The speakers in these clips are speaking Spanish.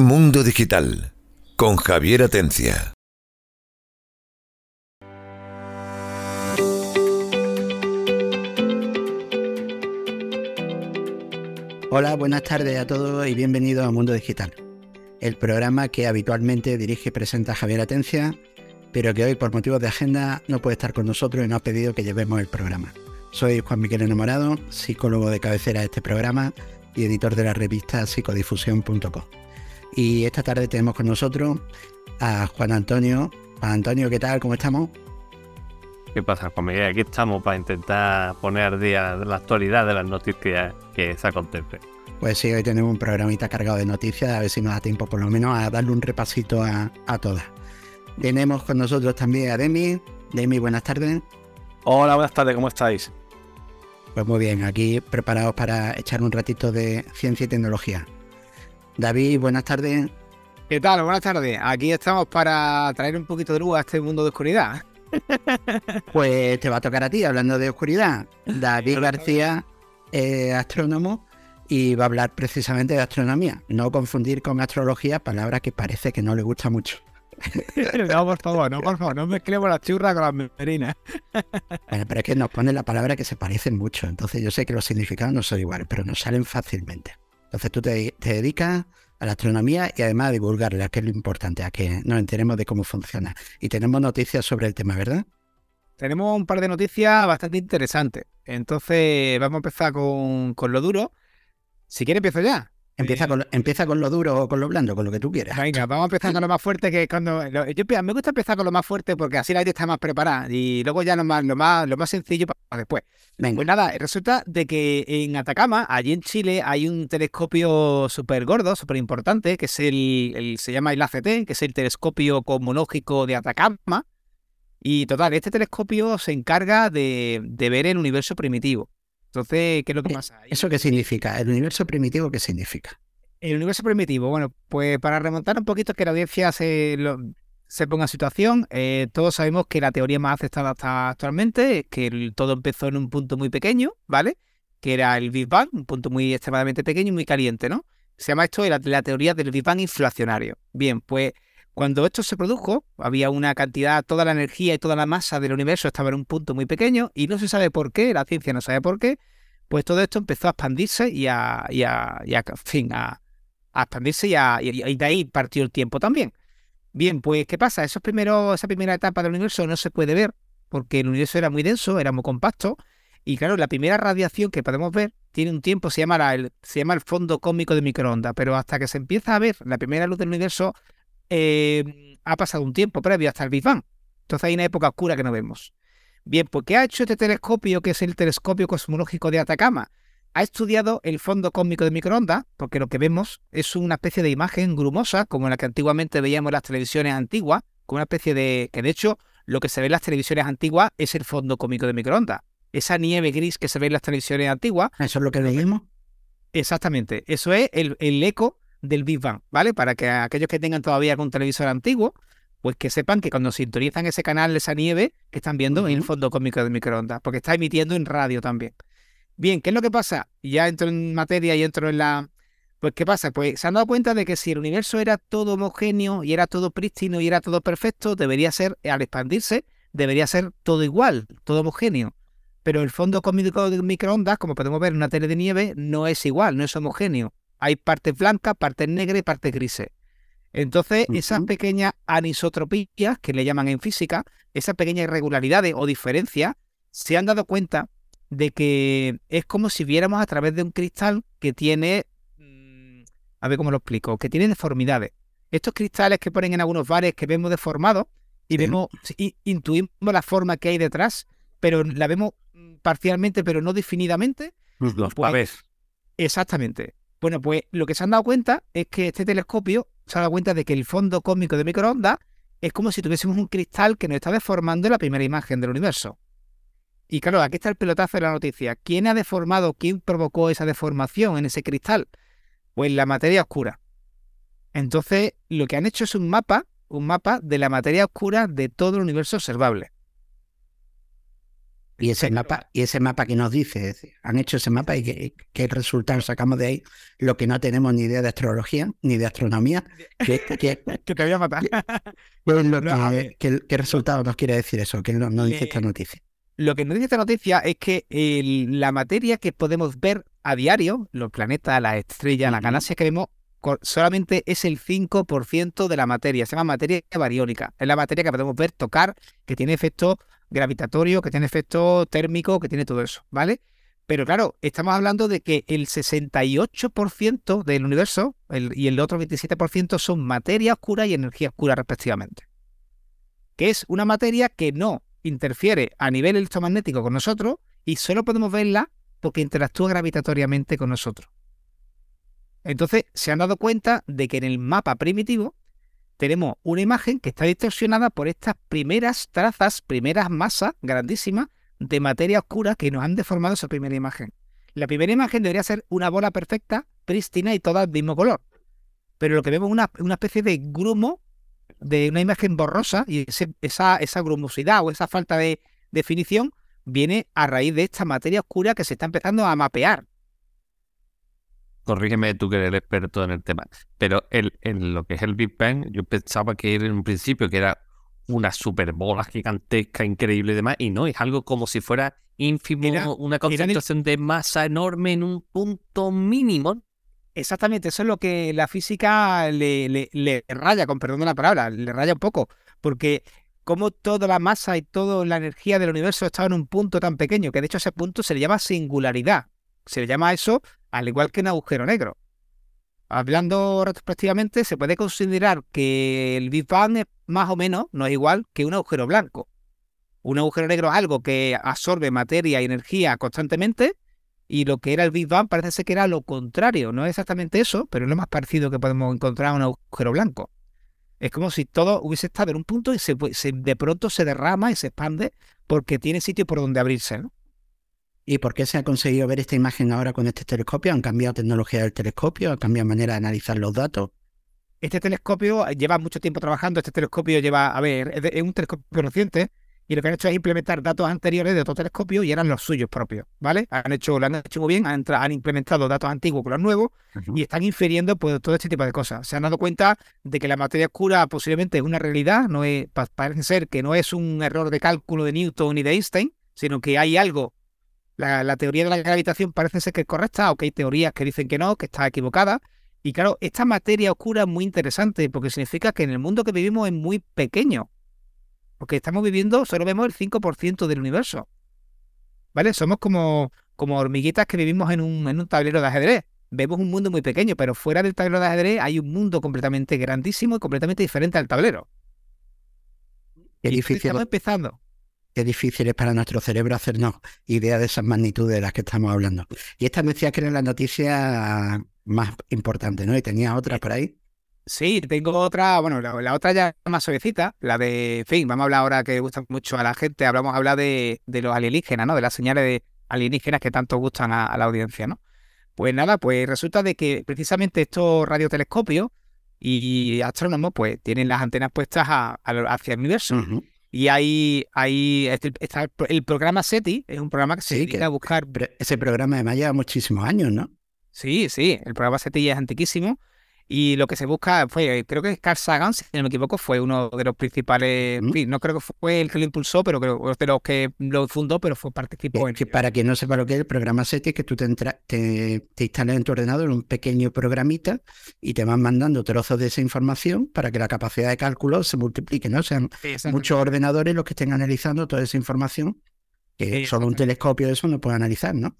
Mundo Digital con Javier Atencia. Hola, buenas tardes a todos y bienvenidos a Mundo Digital, el programa que habitualmente dirige y presenta Javier Atencia, pero que hoy por motivos de agenda no puede estar con nosotros y nos ha pedido que llevemos el programa. Soy Juan Miguel Enamorado, psicólogo de cabecera de este programa y editor de la revista psicodifusión.com. Y esta tarde tenemos con nosotros a Juan Antonio. Juan Antonio, ¿qué tal? ¿Cómo estamos? ¿Qué pasa, Juan Miguel? Aquí estamos para intentar poner al día la actualidad de las noticias que se acontecen. Pues sí, hoy tenemos un programita cargado de noticias, a ver si nos da tiempo por lo menos a darle un repasito a, a todas. Tenemos con nosotros también a Demi. Demi, buenas tardes. Hola, buenas tardes, ¿cómo estáis? Pues muy bien, aquí preparados para echar un ratito de ciencia y tecnología. David, buenas tardes. ¿Qué tal? Buenas tardes. Aquí estamos para traer un poquito de luz a este mundo de oscuridad. Pues te va a tocar a ti, hablando de oscuridad. David García, es astrónomo, y va a hablar precisamente de astronomía. No confundir con astrología, palabra que parece que no le gusta mucho. no, por favor, no, por favor, no mezclemos la churra con las merinas. Bueno, pero es que nos pone la palabra que se parecen mucho. Entonces yo sé que los significados no son iguales, pero nos salen fácilmente. Entonces tú te, dedicas a la astronomía y además a divulgarla, que es lo importante, a que nos enteremos de cómo funciona. Y tenemos noticias sobre el tema, ¿verdad? Tenemos un par de noticias bastante interesantes. Entonces vamos a empezar con, con lo duro. Si quieres empiezo ya. Empieza con, lo, empieza con lo duro o con lo blando, con lo que tú quieras. Venga, vamos a empezar con lo más fuerte que cuando. lo- yo me gusta empezar con lo más fuerte porque así la gente está más preparada. Y luego ya lo más, lo más, lo más sencillo para después. Venga, Pues nada, resulta de que en Atacama, allí en Chile, hay un telescopio súper gordo, súper importante, que es el, el- se llama el ACT, que es el telescopio cosmológico de Atacama. Y total, este telescopio se encarga de, de ver el universo primitivo. Entonces, ¿qué es lo que Eh, pasa? ¿eso qué significa? ¿El universo primitivo qué significa? El universo primitivo, bueno, pues para remontar un poquito que la audiencia se, lo- se ponga en situación, eh, todos sabemos que la teoría más aceptada hasta actualmente es que el- todo empezó en un punto muy pequeño, ¿vale? Que era el Big Bang, un punto muy extremadamente pequeño y muy caliente, ¿no? Se llama esto la, la teoría del Big Bang inflacionario. Bien, pues cuando esto se produjo, había una cantidad, toda la energía y toda la masa del universo estaba en un punto muy pequeño y no se sabe por qué, la ciencia no sabe por qué, pues todo esto empezó a expandirse y a, y a, y a- fin, a, a expandirse y, a- y- de ahí partió el tiempo también. Bien, pues ¿qué pasa? Esos primeros, esa primera etapa del universo no se puede ver porque el universo era muy denso, era muy compacto y claro, la primera radiación que podemos ver tiene un tiempo, se llama, la- el, se llama el fondo cósmico de microondas, pero hasta que se empieza a ver la primera luz del universo eh, ha pasado un tiempo previo hasta el Big Bang. Entonces hay una época oscura que no vemos. Bien, pues ¿qué ha hecho este telescopio, que es el telescopio cosmológico de Atacama? Ha estudiado el fondo cósmico de microondas, porque lo que vemos es una especie de imagen grumosa, como la que antiguamente veíamos en las televisiones antiguas, con una especie de... que de hecho lo que se ve en las televisiones antiguas es el fondo cósmico de microondas. Esa nieve gris que se ve en las televisiones antiguas, ¿Eso es lo que leímos? exactamente, eso es el, el eco del Big Bang, ¿vale? Para que aquellos que tengan todavía algún televisor antiguo, pues que sepan que cuando sintonizan ese canal, esa nieve, que están viendo en el fondo cósmico de microondas, porque está emitiendo en radio también. Bien, ¿qué es lo que pasa? Ya entro en materia y entro en la... Pues, ¿qué pasa? Pues se han dado cuenta de que si el universo era todo homogéneo y era todo prístino y era todo perfecto, debería ser, al expandirse, debería ser todo igual, todo homogéneo. Pero el fondo cósmico de microondas, como podemos ver en una tele de nieve, no es igual, no es homogéneo. Hay partes blancas, partes negras y partes grises. Entonces, esas pequeñas anisotropías, que le llaman en física, esas pequeñas irregularidades o diferencias, se han dado cuenta de que es como si viéramos a través de un cristal que tiene, mm, a ver cómo lo explico, que tiene deformidades. Estos cristales que ponen en algunos bares que vemos deformados y Sí. vemos, intuimos la forma que hay detrás, pero la vemos mm, parcialmente, pero no definidamente. Los Pues- pavés. Exactamente. Bueno, pues lo que se han dado cuenta es que este telescopio se ha dado cuenta de que el fondo cósmico de microondas es como si tuviésemos un cristal que nos está deformando la primera imagen del universo. Y claro, aquí está el pelotazo de la noticia. ¿Quién ha deformado, quién provocó esa deformación en ese cristal? Pues la materia oscura. Entonces, lo que han hecho es un mapa, un mapa de la materia oscura de todo el universo observable. Y ese mapa, y ese mapa que nos dice, han hecho ese mapa y qué, qué resultados sacamos de ahí, lo que no tenemos ni idea de astrología ni de astronomía, que, que- Que te voy a matar. ¿qué lo No, que- resultado nos quiere decir eso? ¿Qué nos, nos dice esta noticia? Lo que nos dice esta noticia es que la materia que podemos ver a diario, los planetas, las estrellas, las galaxias que vemos, solamente es el 5% de la materia. Se llama materia bariónica. Es la materia que podemos ver, tocar, que tiene efecto gravitatorio, que tiene efecto térmico, que tiene todo eso, ¿vale? Pero claro, estamos hablando de que el 68% del universo y el otro 27% son materia oscura y energía oscura respectivamente. Que es una materia que no interfiere a nivel electromagnético con nosotros y solo podemos verla porque interactúa gravitatoriamente con nosotros. Entonces se han dado cuenta de que en el mapa primitivo tenemos una imagen que está distorsionada por estas primeras trazas, primeras masas grandísimas de materia oscura que nos han deformado esa primera imagen. La primera imagen debería ser una bola perfecta, prístina y toda del mismo color. Pero lo que vemos es una, especie de grumo de una imagen borrosa y esa, esa grumosidad o esa falta de definición viene a raíz de esta materia oscura que se está empezando a mapear. Corrígeme tú que eres el experto en el tema. Pero el, en lo que es el Big Bang, yo pensaba que era en un principio que era una superbola gigantesca, increíble y demás, y no, es algo como si fuera ínfimo, Era- una el- concentración de masa enorme en un punto mínimo. Exactamente, eso es lo que la física le, le- le raya, con perdón de la palabra, le raya un poco, porque como toda la masa y toda la energía del universo está en un punto tan pequeño, que de hecho ese punto se le llama singularidad, se le llama eso al igual que un agujero negro. Hablando retrospectivamente, se puede considerar que el Big Bang es más o menos, no es igual que un agujero blanco. Un agujero negro es algo que absorbe materia y energía constantemente, y lo que era el Big Bang parece ser que era lo contrario. No es exactamente eso, pero es lo más parecido que podemos encontrar a un agujero blanco. Es como si todo hubiese estado en un punto y se, se- de pronto se derrama y se expande porque tiene sitio por donde abrirse. ¿no? ¿Y por qué se ha conseguido ver esta imagen ahora con este telescopio? ¿Han cambiado tecnología del telescopio? ¿Han cambiado manera de analizar los datos? Este telescopio lleva mucho tiempo trabajando. Este telescopio lleva, a ver, es, de- es un telescopio reciente y lo que han hecho es implementar datos anteriores de otro telescopio y eran los suyos propios, ¿vale? Han hecho, lo han hecho muy bien, han, han implementado datos antiguos con los nuevos y están infiriendo pues, todo este tipo de cosas. Se han dado cuenta de que la materia oscura posiblemente es una realidad, no es, pa- parece ser que no es un error de cálculo de Newton ni de Einstein, sino que hay algo. La, la teoría de la gravitación parece ser que es correcta, aunque hay teorías que dicen que no, que está equivocada. Y claro, esta materia oscura es muy interesante porque significa que en el mundo que vivimos es muy pequeño. Porque estamos viviendo, solo vemos el 5% del universo. ¿Vale? Somos como, como hormiguitas que vivimos en un, en un tablero de ajedrez. Vemos un mundo muy pequeño, pero fuera del tablero de ajedrez hay un mundo completamente grandísimo y completamente diferente al tablero. Y difícil, Estamos empezando. Qué difícil es para nuestro cerebro hacernos idea de esas magnitudes de las que estamos hablando. Y esta me decía que era la noticia más importante, ¿no? Y tenía otra por ahí. Sí, tengo otra, bueno, la, la otra ya más suavecita, la de, en fin, vamos a hablar ahora que gusta mucho a la gente, hablamos a hablar de, de los alienígenas, ¿no? De las señales de alienígenas que tanto gustan a, a la audiencia, ¿no? Pues nada, pues resulta de que precisamente estos radiotelescopios y astrónomos pues tienen las antenas puestas a- a lo- hacia el universo. Y hay, hay este- está el, pro- el programa SETI, es un programa que se Sí, dedica que- a buscar ese programa además lleva muchísimos años, ¿no? Sí, sí, el programa SETI ya es antiquísimo y lo que se busca fue, creo que Carl Sagan, si no me equivoco, fue uno de los principales, ¿Mm? no creo que fue el que lo impulsó, pero creo que de los que lo fundó, pero fue participó Que, en que ello. para quien no sepa lo que es el programa SETI, es que tú te, entra- te, te instalas en tu ordenador un pequeño programita y te van mandando trozos de esa información para que la capacidad de cálculo se multiplique, ¿no? Sean Sí, muchos ordenadores los que estén analizando toda esa información que Sí, solo un telescopio de eso no puede analizar, ¿no?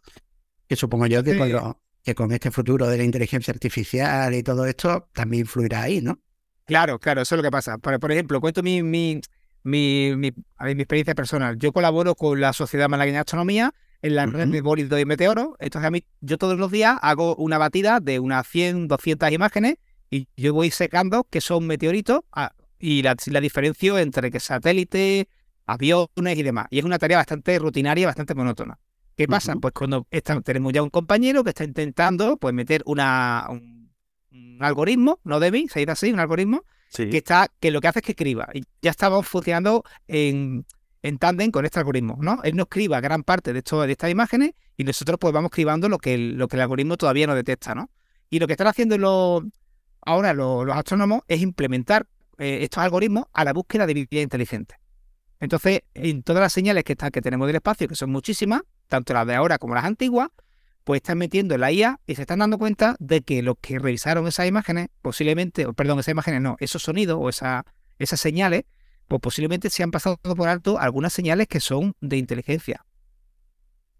Que supongo yo que, Sí. con lo- que con este futuro de la inteligencia artificial y todo esto también influirá ahí, ¿no? Claro, claro, eso es lo que pasa. Por, por ejemplo, cuento mi, mi, mi, mi- a ver, mi experiencia personal. Yo colaboro con la Sociedad Malagueña de Astronomía en la red de bólidos y meteoros. Entonces, a mí, yo todos los días hago una batida de unas 100, 200 imágenes y yo voy secando que son meteoritos ah, y la, la diferencio entre que satélite, aviones y demás. Y es una tarea bastante rutinaria, bastante monótona. ¿Qué pasa? Pues cuando está- tenemos ya un compañero que está intentando pues meter una, un, un algoritmo, no de mí, se dice así, un algoritmo, Sí. que está que lo que hace es que escriba. Y ya estamos funcionando en, en tándem con este algoritmo, ¿no? Él nos escriba gran parte de, esto, de estas imágenes y nosotros pues vamos escribando lo que el, lo que el algoritmo todavía no detecta, ¿no? Y lo que están haciendo los, ahora los, astrónomos es implementar eh, estos algoritmos a la búsqueda de vida inteligente. Entonces, en todas las señales que, están, que tenemos del espacio, que son muchísimas, tanto las de ahora como las antiguas, pues están metiendo en la IA y se están dando cuenta de que los que revisaron esas imágenes, posiblemente, perdón, esas imágenes no, esos sonidos o esa, esas señales, pues posiblemente se han pasado por alto algunas señales que son de inteligencia,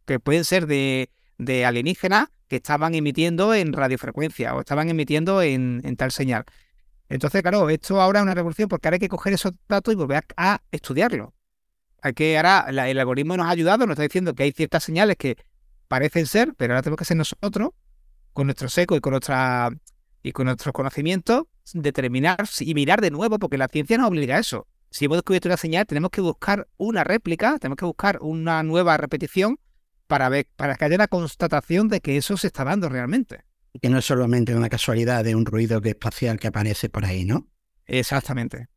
que pueden ser de, de alienígenas que estaban emitiendo en radiofrecuencia o estaban emitiendo en, tal señal. Entonces, claro, esto ahora es una revolución porque ahora hay que coger esos datos y volver a, estudiarlos. Hay que, ahora el algoritmo nos ha ayudado, nos está diciendo que hay ciertas señales que parecen ser, pero ahora tenemos que ser nosotros, con nuestro seco y con nuestra y con nuestros conocimientos, determinar y mirar de nuevo, porque la ciencia nos obliga a eso si hemos descubierto una señal, tenemos que buscar una réplica, tenemos que buscar una nueva repetición para ver, para que haya una constatación de que eso se está dando realmente. Que no es solamente una casualidad de un ruido espacial que aparece por ahí, ¿no? Exactamente.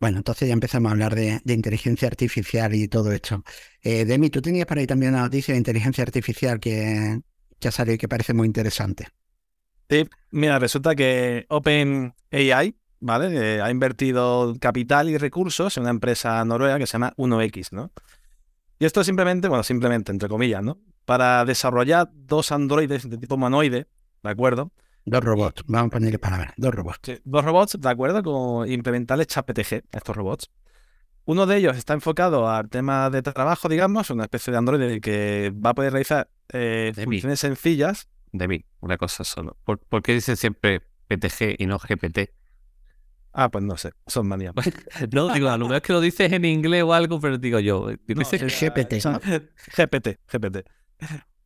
Bueno, entonces ya empezamos a hablar de, inteligencia artificial y todo esto. Eh, Demi, tú tenías por ahí también una noticia de inteligencia artificial que, que ha salido y que parece muy interesante. Sí, mira, resulta que OpenAI ¿vale? ha invertido capital y recursos en una empresa noruega que se llama 1X, ¿no? Y esto simplemente, bueno, simplemente, entre comillas, ¿no? Para desarrollar dos androides de tipo humanoide, ¿de acuerdo? Dos robots, vamos a ponerle palabras, dos robots. dos robots, ¿de acuerdo? Con implementarles ChatPTG a estos robots. Uno de ellos está enfocado al tema de trabajo, digamos, una especie de androide que va a poder realizar eh, funciones sencillas. De mí, una cosa solo. ¿Por, ¿Por, qué dicen siempre PTG y no GPT? Ah, pues no sé, son manías. no, digo, a lo mejor es que lo dices en inglés o algo, pero digo yo. dices GPT. GPT, GPT.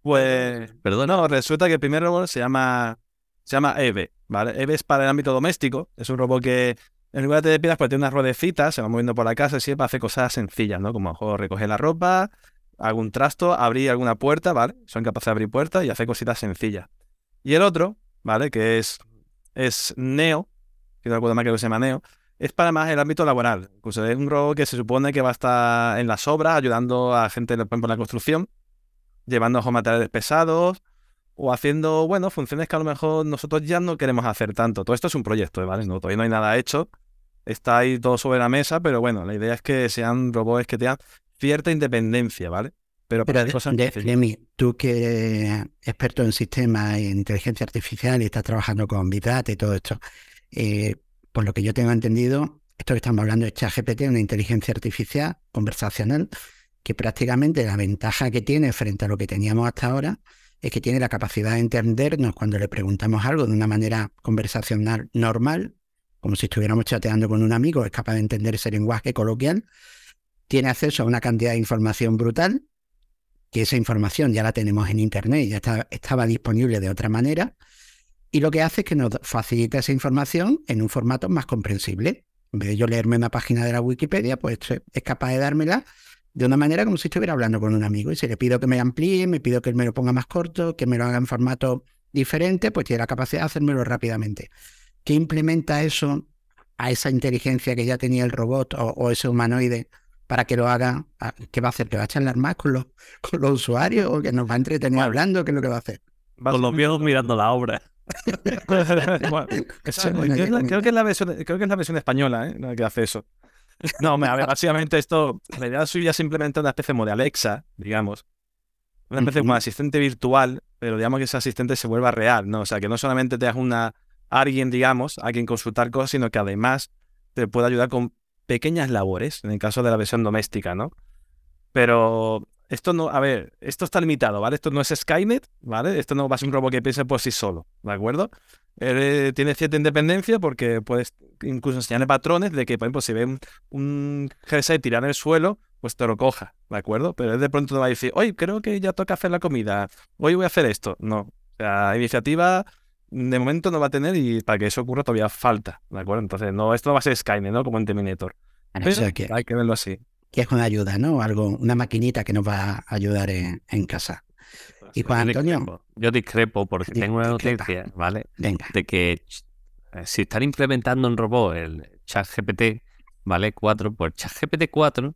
Pues, perdón, no, resulta que el primer robot se llama, se llama Eve, ¿vale? Eve es para el ámbito doméstico, es un robot que en lugar de piedras pues tiene unas ruedecitas, se va moviendo por la casa y siempre hace cosas sencillas, ¿no? Como mejor recoger la ropa, algún trasto, abrir alguna puerta, ¿vale? Son capaces de abrir puertas y hacer cositas sencillas. Y el otro, ¿vale? Que es, es Neo, que no recuerdo más que se llama Neo, es para más el ámbito laboral. Incluso es un robot que se supone que va a estar en las obras, ayudando a gente, por ejemplo, en la construcción, llevando materiales pesados o haciendo, bueno, funciones que a lo mejor nosotros ya no queremos hacer tanto. Todo esto es un proyecto, ¿vale? No, todavía no hay nada hecho. Está ahí todo sobre la mesa, pero bueno, la idea es que sean robots que tengan cierta independencia, ¿vale? Pero, pero cosas de, tú que eres experto en sistemas e inteligencia artificial y estás trabajando con Big Data y todo esto, eh, por lo que yo tengo entendido, esto que estamos hablando es ChatGPT, una inteligencia artificial conversacional, que prácticamente la ventaja que tiene frente a lo que teníamos hasta ahora es que tiene la capacidad de entendernos cuando le preguntamos algo de una manera conversacional normal, como si estuviéramos chateando con un amigo, es capaz de entender ese lenguaje coloquial, tiene acceso a una cantidad de información brutal, que esa información ya la tenemos en Internet, ya estaba disponible de otra manera, y lo que hace es que nos facilita esa información en un formato más comprensible. En vez de yo leerme una página de la Wikipedia, pues es capaz de dármela de una manera como si estuviera hablando con un amigo. Y si le pido que me amplíe, me pido que me lo ponga más corto, que me lo haga en formato diferente, pues tiene la capacidad de hacérmelo rápidamente. ¿Qué implementa eso a esa inteligencia que ya tenía el robot o, ese humanoide para que lo haga? ¿Qué va a hacer? ¿Que va a charlar más con los, con los usuarios o que nos va a entretener hablando? ¿Qué es lo que va a hacer? Con los viejos mirando la obra. creo, que es la versión, creo que es la versión española ¿eh? la que hace eso. No, a ver, básicamente esto, la idea suya es simplemente una especie de Alexa, digamos. Una especie como asistente virtual, pero digamos que ese asistente se vuelva real, ¿no? O sea, que no solamente te hagas una alguien, digamos, a quien consultar cosas, sino que además te puede ayudar con pequeñas labores, en el caso de la versión doméstica, ¿no? Pero esto no, a ver, esto está limitado, ¿vale? Esto no es Skynet, ¿vale? Esto no va a ser un robot que piense por sí solo, ¿de acuerdo? Eh, tiene cierta independencia porque puedes incluso enseñarle patrones de que, por ejemplo, si ve un, un jersey tirar en el suelo, pues te lo coja, ¿de acuerdo? Pero él de pronto no va a decir, oye, creo que ya toca hacer la comida, hoy voy a hacer esto. No, sea, iniciativa de momento no va a tener y para que eso ocurra todavía falta, ¿de acuerdo? Entonces, no, esto no va a ser Skynet, ¿no? Como en Terminator. Pero hay que verlo así que es una ayuda, ¿no? Algo, una maquinita que nos va a ayudar en, casa. Y Juan Antonio. Yo discrepo porque tengo una noticia, ¿vale? Venga. De que eh, si están implementando un robot el ChatGPT, ¿vale? 4, pues ChatGPT 4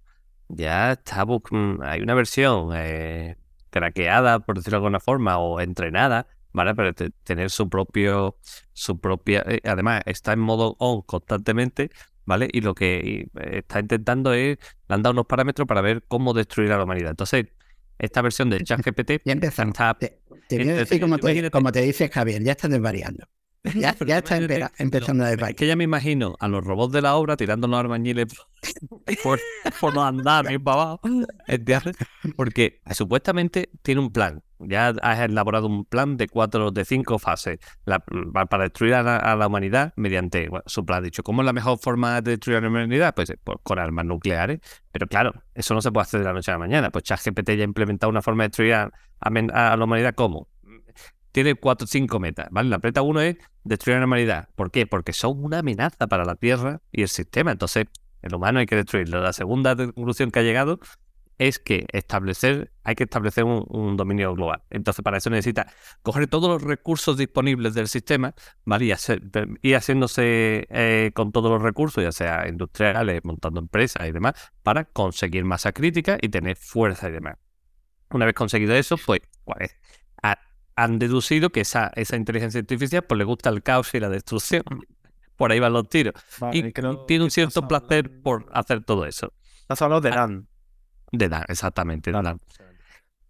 ya está, mm, hay una versión eh, craqueada, por decirlo de alguna forma, o entrenada, ¿vale? Para tener su propio, su propia, eh, además está en modo on constantemente, ¿vale? Y lo que está intentando es, le han dado unos parámetros para ver cómo destruir a la humanidad. Entonces, esta versión de ChatGPT ya empezamos. te, voy a decir como te, como te dice Javier, ya estás desvariando. Ya, ya está empezando a desvariar. Es que ya me imagino a los robots de la obra tirando los armañiles por, por no andar bien para abajo. Porque supuestamente tiene un plan. Ya has elaborado un plan de cuatro, de cinco fases para destruir a la, humanidad mediante su plan. Dicho, ¿cómo es la mejor forma de destruir a la humanidad? Pues, pues, con armas nucleares. Pero claro, eso no se puede hacer de la noche a la mañana. Pues ChatGPT ya ha implementado una forma de destruir a, la humanidad. ¿Cómo? tiene cuatro cinco metas, ¿vale? La meta uno es destruir a la humanidad. ¿Por qué? Porque son una amenaza para la Tierra y el sistema. Entonces, el humano hay que destruirlo. La segunda conclusión que ha llegado es que establecer, hay que establecer un, dominio global. Entonces, para eso necesita coger todos los recursos disponibles del sistema, ¿vale? Y, hacer, haciéndose eh, con todos los recursos, ya sea industriales, montando empresas y demás, para conseguir masa crítica y tener fuerza y demás. Una vez conseguido eso, pues, pues han deducido que esa, esa inteligencia artificial pues, le gusta el caos y la destrucción. Por ahí van los tiros. y tiene un cierto placer por hacer todo eso. Has hablado de ah, Dan. De Dan, exactamente. Dan.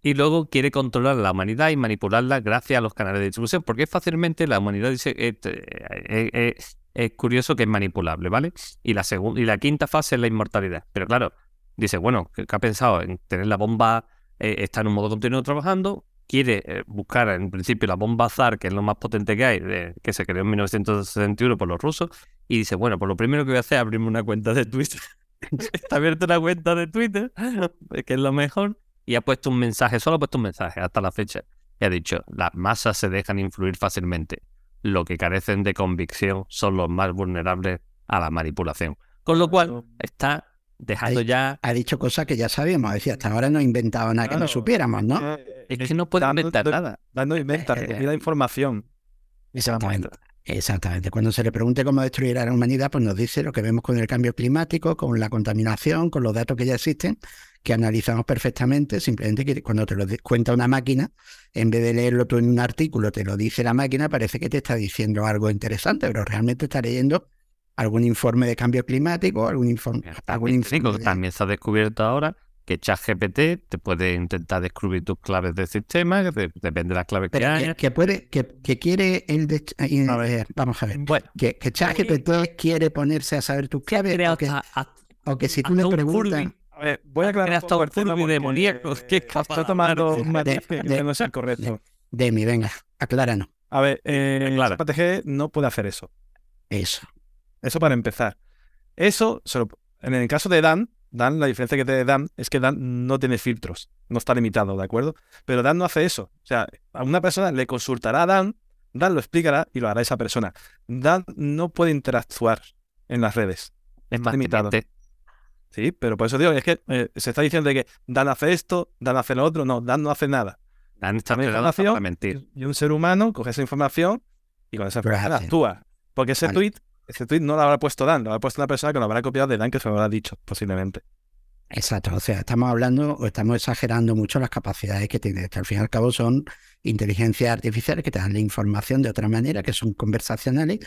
Y luego quiere controlar la humanidad y manipularla gracias a los canales de distribución, porque fácilmente la humanidad dice, eh, eh, eh, es curioso que es manipulable, ¿vale? Y la, segunda y la quinta fase es la inmortalidad. Pero claro, dice, bueno, ¿qué, ha pensado? En tener la bomba, está en un modo continuo trabajando, quiere buscar en principio la bomba ZAR, que es lo más potente que hay, que se creó en 1961 por los rusos, y dice, bueno, pues lo primero que voy a hacer es abrirme una cuenta de Twitter. Está abierta una cuenta de Twitter, que es lo mejor, y ha puesto un mensaje, solo ha puesto un mensaje hasta la fecha. Y ha dicho, las masas se dejan influir fácilmente. Lo que carecen de convicción son los más vulnerables a la manipulación. Con lo cual, está dejando ya... Ha dicho cosas que ya sabíamos, decía, hasta ahora no ha inventado nada que no supiéramos, ¿no? Es que no puede inventar nada. Dando inventa, la información. Exactamente. Exactamente. Cuando se le pregunte cómo destruir a la humanidad, pues nos dice lo que vemos con el cambio climático, con la contaminación, con los datos que ya existen, que analizamos perfectamente. Simplemente que cuando te lo cuenta una máquina, en vez de leerlo tú en un artículo, te lo dice la máquina, parece que te está diciendo algo interesante, pero realmente está leyendo algún informe de cambio climático, algún informe. Algún informe También se ha descubierto ahora que ChatGPT te puede intentar descubrir tus claves del sistema, depende de las claves que haya. Que, puede, que, quiere el de, eh, vamos a ver, que, que ChatGPT quiere ponerse a saber tus claves o que, si tú le preguntas... A ver, voy a aclarar hasta un poco demoníacos que está tomando un matiz que no es el correcto. Demi, venga, acláranos. A ver, eh, ChatGPT no puede hacer eso. Eso. Eso para empezar. Eso, en el caso de Dan, Dan, la diferencia que tiene Dan es que Dan no tiene filtros, no está limitado, ¿de acuerdo? Pero Dan no hace eso. O sea, a una persona le consultará a Dan, Dan lo explicará y lo hará esa persona. Dan no puede interactuar en las redes. Es más limitado. Sí, pero por eso digo, es que eh, se está diciendo que Dan hace esto, Dan hace lo otro. No, Dan no hace nada. Dan está información para mentir. Y un ser humano coge esa información y con esa información actúa. Porque ese tweet ese tweet no lo habrá puesto Dan, lo habrá puesto una persona que lo habrá copiado de Dan que se lo habrá dicho, posiblemente. Exacto, o sea, estamos hablando o estamos exagerando mucho las capacidades que tiene. Que al fin y al cabo son inteligencias artificiales que te dan la información de otra manera, que son conversacionales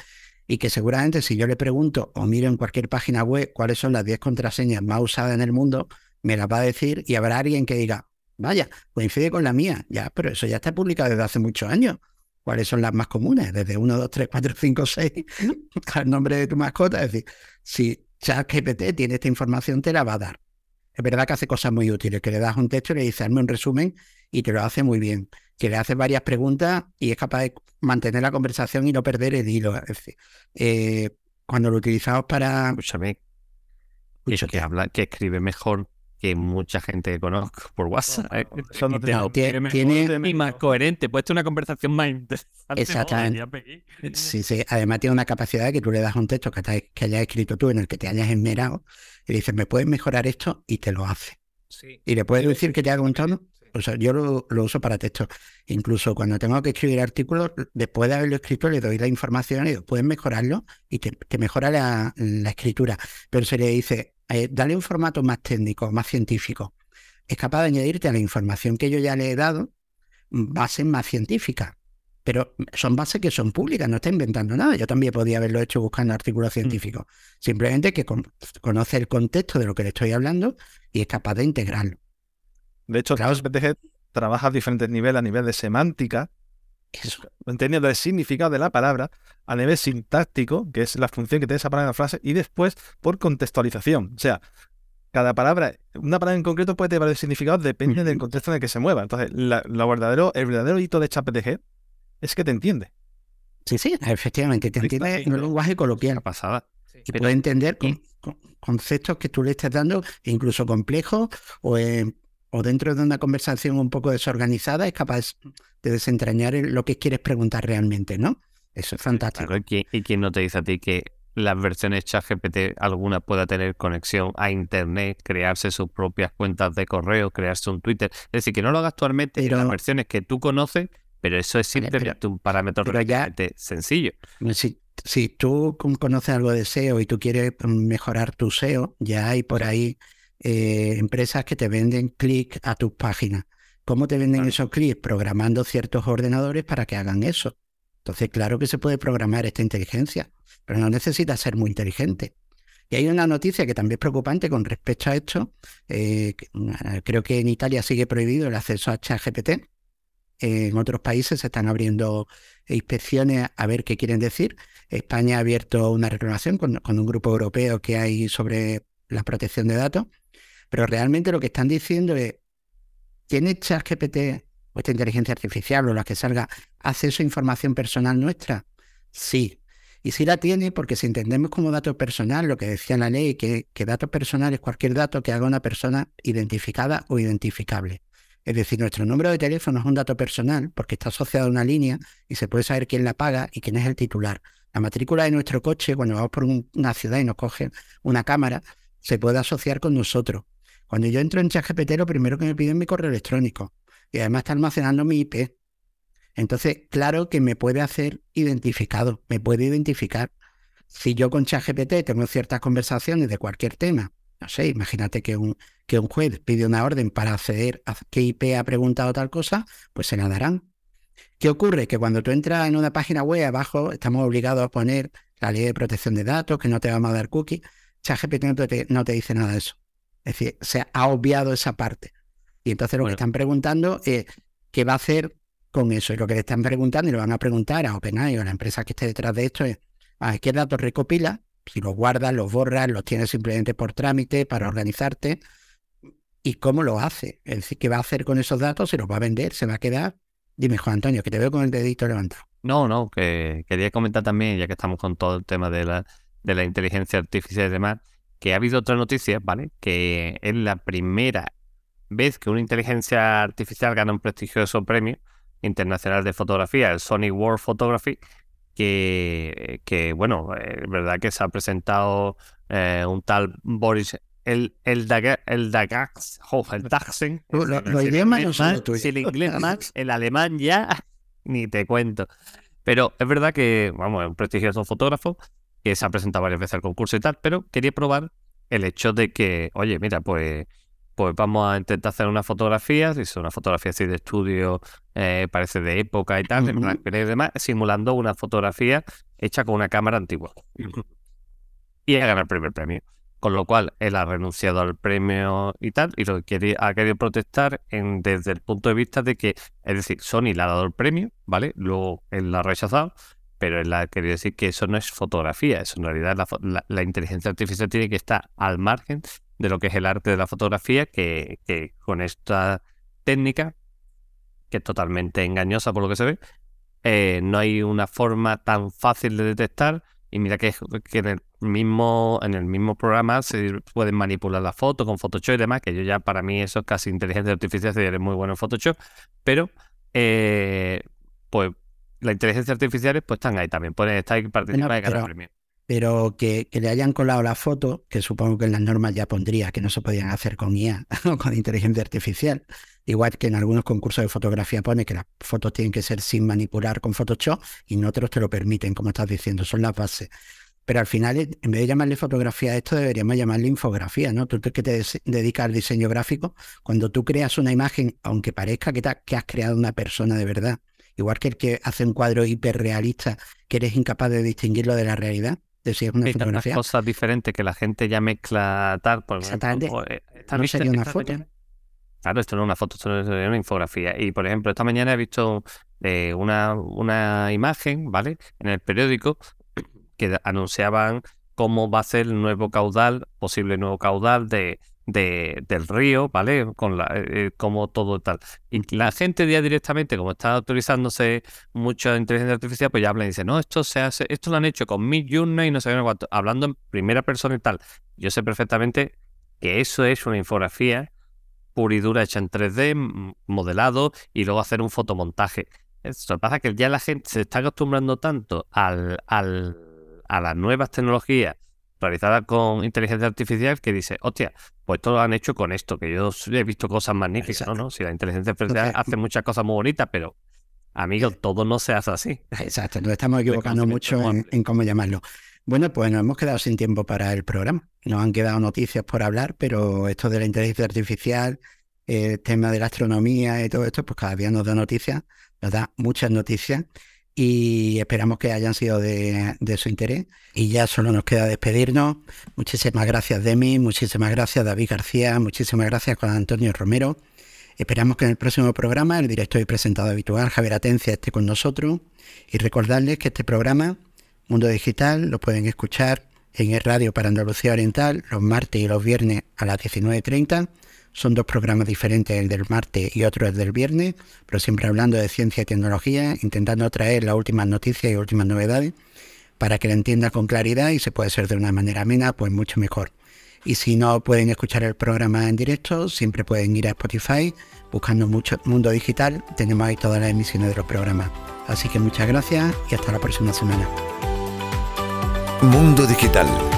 y que seguramente si yo le pregunto o miro en cualquier página web cuáles son las 10 contraseñas más usadas en el mundo, me las va a decir y habrá alguien que diga, vaya, coincide con la mía, ya, pero eso ya está publicado desde hace muchos años cuáles son las más comunes, desde 1, 2, 3, 4, 5, 6, al nombre de tu mascota. Es decir, si ChatGPT tiene esta información, te la va a dar. Es verdad que hace cosas muy útiles, que le das un texto y le dices, hazme un resumen y te lo hace muy bien. Que le haces varias preguntas y es capaz de mantener la conversación y no perder el hilo. Es decir, eh, cuando lo utilizamos para... Escúchame, que, habla, que escribe mejor que mucha gente que conozco por WhatsApp. Eh, tiene, más coherente, puede una conversación más interesante. Exactamente. Sí, sí. Además tiene una capacidad de que tú le das un texto que, que hayas escrito tú en el que te hayas esmerado y dices, ¿me puedes mejorar esto? Y te lo hace. Y le puedes decir que te haga un tono. O sea, yo lo, uso para texto. Incluso cuando tengo que escribir artículos, después de haberlo escrito, le doy la información y digo, puedes mejorarlo y te, mejora la, la, escritura. Pero se le dice, eh, dale un formato más técnico, más científico. Es capaz de añadirte a la información que yo ya le he dado bases más científicas. Pero son bases que son públicas, no está inventando nada. Yo también podía haberlo hecho buscando artículos Mm. científicos. Simplemente que con- conoce el contexto de lo que le estoy hablando y es capaz de integrarlo. De hecho, Claro. Trabaja a diferentes niveles, a nivel de semántica, Eso. entendiendo el significado de la palabra, a nivel sintáctico, que es la función que tiene esa palabra en la frase, y después por contextualización. O sea, cada palabra, una palabra en concreto puede tener varios significados, depende del contexto en el que se mueva. Entonces, la- lo verdadero, el verdadero hito de ChatGPT es que te entiende. Sí, sí, efectivamente. Te entiende en un lenguaje coloquial. Pasada. y puede entender con- conceptos que tú le estés dando, incluso complejos, o, en- o dentro de una conversación un poco desorganizada, es capaz de desentrañar lo que quieres preguntar realmente, ¿no? Eso es fantástico. Claro, ¿y quién, no te dice a ti que las versiones ChatGPT alguna pueda tener conexión a internet, crearse sus propias cuentas de correo, crearse un Twitter? Es decir, que no lo haga actualmente en Pero- las versiones que tú conoces, pero eso es pero- simplemente un parámetro ya- relativamente sencillo. Si, si tú con- conoces algo de SEO y tú quieres mm, mejorar tu SEO, ya hay por ahí eh, empresas que te venden clic a tus páginas. ¿Cómo te venden Claro. esos clics? Programando ciertos ordenadores para que hagan eso. Entonces, claro que se puede programar esta inteligencia, pero no necesita ser muy inteligente. Y hay una noticia que también es preocupante con respecto a esto. eh, mm, creo que en Italia sigue prohibido el acceso a ChatGPT. En otros países se están abriendo inspecciones a ver qué quieren decir. España ha abierto una reclamación con, con un grupo europeo que hay sobre la protección de datos, pero realmente lo que están diciendo es, ¿tiene ChatGPT o esta inteligencia artificial o la que salga acceso a información personal nuestra? Sí. Y sí la tiene porque si entendemos como dato personal, lo que decía la ley, que, que dato personal es cualquier dato que haga una persona identificada o identificable. Es decir, nuestro número de teléfono es un dato personal porque está asociado a una línea y se puede saber quién la paga y quién es el titular. La matrícula de nuestro coche, cuando vamos por un- una ciudad y nos cogen una cámara, se puede asociar con nosotros. Cuando yo entro en ChatGPT, lo primero que me piden es mi correo electrónico y además está almacenando mi IP. Entonces, claro que me puede hacer identificado, me puede identificar. Si yo con ChatGPT tengo ciertas conversaciones de cualquier tema, no sé, imagínate que un, que un juez pide una orden para acceder a qué IP ha preguntado tal cosa, pues se la darán. ¿Qué ocurre? Que cuando tú entras en una página web abajo, estamos obligados a poner la ley de protección de datos, que no te vamos a dar cookies. ChatGPT no te, no te dice nada de eso. Es decir, se ha obviado esa parte. Y entonces lo Bueno. que están preguntando es qué va a hacer con eso. Y lo que le están preguntando y le van a preguntar a OpenAI o a la empresa que esté detrás de esto es ¿a qué datos recopila? Si los guardas, los borras, los tienes simplemente por trámite para organizarte. ¿Y cómo lo hace? Es decir, ¿qué va a hacer con esos datos? ¿Se los va a vender? ¿Se va a quedar? Dime, Juan Antonio, que te veo con el dedito levantado. No, no, que quería comentar también, ya que estamos con todo el tema de la, de la inteligencia artificial y demás, que ha habido otra noticia, ¿vale? Que es la primera vez que una inteligencia artificial gana un prestigioso premio internacional de fotografía, el Sony World Photography, que, que bueno, es verdad que se ha presentado eh, un tal Boris el, el, Daga- el Dagax, oh, el. Lo- lo- los el idiomas no son inglés más, el alemán ya, ni te cuento. Pero es verdad que, vamos, es un prestigioso fotógrafo que se ha presentado varias veces al concurso y tal, pero quería probar el hecho de que, oye, mira, pues, pues vamos a intentar hacer una fotografía, si es una fotografía así de estudio, eh, parece de época y tal, Ujú. blanco y demás, simulando una fotografía hecha con una cámara antigua. Y ha ganado el primer premio. Con lo cual, él ha renunciado al premio y tal, y lo que quería- ha querido protestar en, desde el punto de vista de que, es decir, Sony le ha dado el premio, ¿vale? Luego él lo ha rechazado, pero él ha querido decir que eso no es fotografía, eso en realidad la, la- inteligencia artificial tiene que estar al margen de lo que es el arte de la fotografía, que, con esta técnica, que es totalmente engañosa por lo que se ve, eh, no hay una forma tan fácil de detectar. Y mira que, que en el mismo en el mismo programa se pueden manipular la foto con Photoshop y demás, que yo ya para mí eso es casi inteligencia artificial, si muy bueno en Photoshop, pero eh, pues la inteligencia artificial pues están ahí también, pueden estar y participar Bueno, y ganar pero- premios. Pero que, que le hayan colado la foto, que supongo que en las normas ya pondría que no se podían hacer con IA o con inteligencia artificial. Igual que en algunos concursos de fotografía pone que las fotos tienen que ser sin manipular con Photoshop y en otros te lo permiten, como estás diciendo, son las bases. Pero al final, en vez de llamarle fotografía a esto, deberíamos llamarle infografía, ¿no? Tú que te dedicas al diseño gráfico, cuando tú creas una imagen, aunque parezca que, que has creado una persona de verdad, igual que el que hace un cuadro hiperrealista, que eres incapaz de distinguirlo de la realidad, de si es una fotografía. cosas diferentes que la gente ya mezcla tal. Por Exactamente. esta no sería una foto. claro, esto no es una foto, esto es una infografía. Y por ejemplo, esta mañana he visto eh, una, una imagen, ¿vale? En el periódico que anunciaban cómo va a ser el nuevo caudal, posible nuevo caudal de, del río, ¿vale? Con la, eh, eh, como todo tal. Y la gente ya directamente, como está autorizándose mucha inteligencia artificial, pues ya hablan y dicen, no, esto se hace, esto lo han hecho con mil y no sé cuánto, hablando en primera persona y tal. Yo sé perfectamente que eso es una infografía pura y dura hecha en 3D, modelado, y luego hacer un fotomontaje. Eso pasa que ya la gente se está acostumbrando tanto al, al a las nuevas tecnologías realizadas con inteligencia artificial que dice, hostia, pues todo lo han hecho con esto, que yo he visto cosas magníficas, ¿no? Si la inteligencia artificial hace muchas cosas muy bonitas, pero amigo, todo no se hace así. Exacto, nos estamos equivocando mucho en, cómo llamarlo. Bueno, pues nos hemos quedado sin tiempo para el programa. Nos han quedado noticias por hablar, pero esto de la inteligencia artificial, el tema de la astronomía y todo esto, pues cada día nos da noticias, nos da muchas noticias y esperamos que hayan sido de, su interés. Y ya solo nos queda despedirnos. Muchísimas gracias, Demi, muchísimas gracias, David García, muchísimas gracias, Juan Antonio Romero. Esperamos que en el próximo programa el director y presentador habitual, Javier Atencia, esté con nosotros. Y recordarles que este programa, Mundo Digital, lo pueden escuchar en el radio para Andalucía Oriental los martes y los viernes a las 19.30 son dos programas diferentes, el del martes y otro el del viernes, pero siempre hablando de ciencia y tecnología, intentando traer las últimas noticias y últimas novedades para que la entienda con claridad y se puede hacer de una manera amena, pues mucho mejor. Y si no pueden escuchar el programa en directo, siempre pueden ir a Spotify buscando mucho Mundo Digital. Tenemos ahí todas las emisiones de los programas. Así que muchas gracias y hasta la próxima semana. Mundo Digital